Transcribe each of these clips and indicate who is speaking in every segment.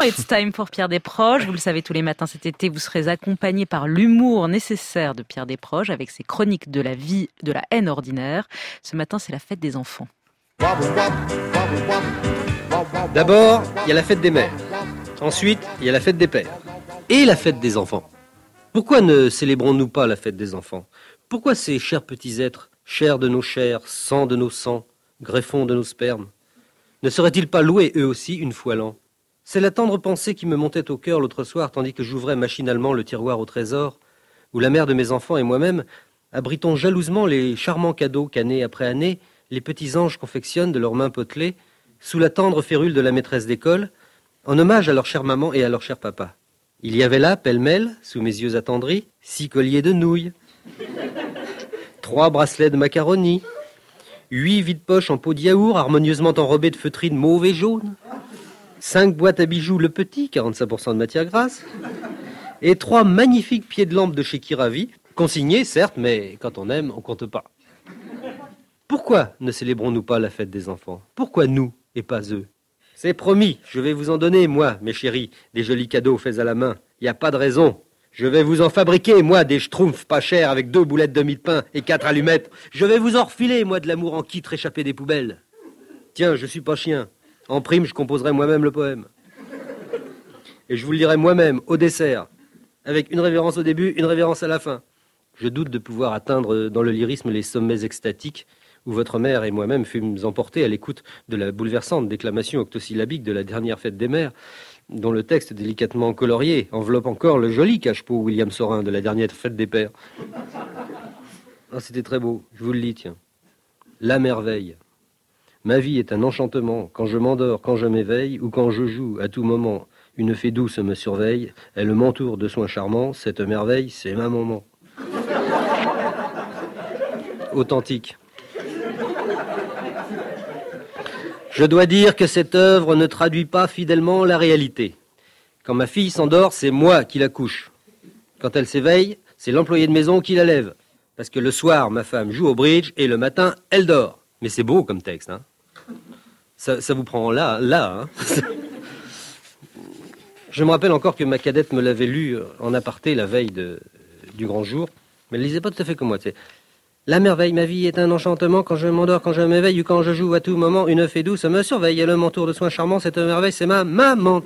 Speaker 1: It's time pour Pierre Desproges. Vous le savez, tous les matins cet été, vous serez accompagné par l'humour nécessaire de Pierre Desproges avec ses chroniques de la vie, de la haine ordinaire. Ce matin, c'est la fête des enfants.
Speaker 2: D'abord, il y a la fête des mères. Ensuite, il y a la fête des pères. Et la fête des enfants. Pourquoi ne célébrons-nous pas la fête des enfants? Pourquoi ces chers petits êtres, chairs de nos chairs, sang de nos sangs, greffons de nos spermes, ne seraient-ils pas loués eux aussi une fois l'an? C'est la tendre pensée qui me montait au cœur l'autre soir tandis que j'ouvrais machinalement le tiroir au trésor, où la mère de mes enfants et moi-même abritons jalousement les charmants cadeaux qu'année après année les petits anges confectionnent de leurs mains potelées sous la tendre férule de la maîtresse d'école, en hommage à leur chère maman et à leur cher papa. Il y avait là, pêle-mêle, sous mes yeux attendris, six colliers de nouilles, trois bracelets de macaroni, huit vides-poches en peau de yaourt, harmonieusement enrobés de feutrines mauve et jaune, cinq boîtes à bijoux Le Petit, 45% de matière grasse, et trois magnifiques pieds de lampe de chez Kiravi, consignés, certes, mais quand on aime, on compte pas. Pourquoi ne célébrons-nous pas la fête des enfants? Pourquoi nous et pas eux? C'est promis, je vais vous en donner, moi, mes chéris, des jolis cadeaux faits à la main. Il n'y a pas de raison. Je vais vous en fabriquer, moi, des schtroumpfs pas chers avec deux boulettes de mie de pain et quatre allumettes. Je vais vous en refiler, moi, de l'amour en kit réchappé des poubelles. Tiens, je suis pas chien. En prime, je composerai moi-même le poème. Et je vous le lirai moi-même, au dessert, avec une révérence au début, une révérence à la fin. Je doute de pouvoir atteindre dans le lyrisme les sommets extatiques où votre mère et moi-même fûmes emportés à l'écoute de la bouleversante déclamation octosyllabique de la dernière fête des mères, dont le texte délicatement colorié enveloppe encore le joli cache-pot William Sorin de la dernière fête des pères. Ah, c'était très beau, je vous le lis, tiens. La merveille. Ma vie est un enchantement. Quand je m'endors, quand je m'éveille, ou quand je joue, à tout moment, une fée douce me surveille. Elle m'entoure de soins charmants. Cette merveille, c'est ma maman. Authentique. Je dois dire que cette œuvre ne traduit pas fidèlement la réalité. Quand ma fille s'endort, c'est moi qui la couche. Quand elle s'éveille, c'est l'employé de maison qui la lève. Parce que le soir, ma femme joue au bridge et le matin, elle dort. Mais c'est beau comme texte, hein ça, vous prend là, là. Hein Je me rappelle encore que ma cadette me l'avait lu en aparté la veille du grand jour. Mais elle lisait pas tout à fait comme moi. La merveille, ma vie est un enchantement. Quand je m'endors, quand je m'éveille ou quand je joue à tout moment, une fée douce me surveille. Elle m'entoure de soins charmants. Cette merveille, c'est ma maman.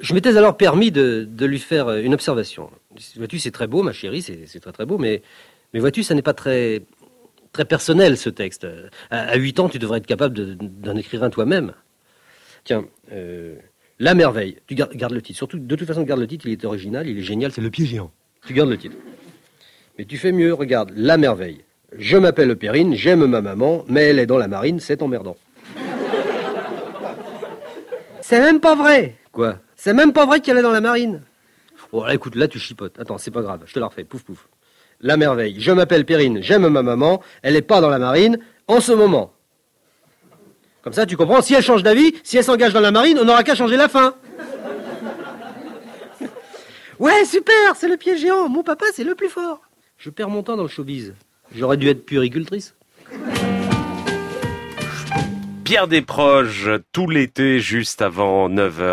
Speaker 2: Je m'étais alors permis de, lui faire une observation. Vois-tu, c'est très beau, ma chérie, c'est très très beau, mais, mais vois-tu, ça n'est pas très, très personnel ce texte. À, 8 ans, tu devrais être capable d'en écrire un toi-même. Tiens, euh, La merveille, tu gardes, garde le titre. Surtout, de toute façon, garde le titre, il est original, il est génial, c'est le pied géant. Tu gardes le titre. Mais tu fais mieux, regarde, la merveille. Je m'appelle Périne, j'aime ma maman, mais elle est dans la marine, c'est emmerdant. C'est même pas vrai Quoi? C'est même pas vrai qu'elle est dans la marine Oh, là, écoute, là tu chipotes. Attends, c'est pas grave, je te la refais, pouf pouf. La merveille. Je m'appelle Périne, j'aime ma maman, elle est pas dans la marine en ce moment. Comme ça, tu comprends, si elle change d'avis, si elle s'engage dans la marine, on n'aura qu'à changer la fin. Ouais, super, c'est le pied géant, mon papa, c'est le plus fort. Je perds mon temps dans le showbiz. J'aurais dû être puricultrice.
Speaker 3: Pierre Desproges, tout l'été, juste avant 9h.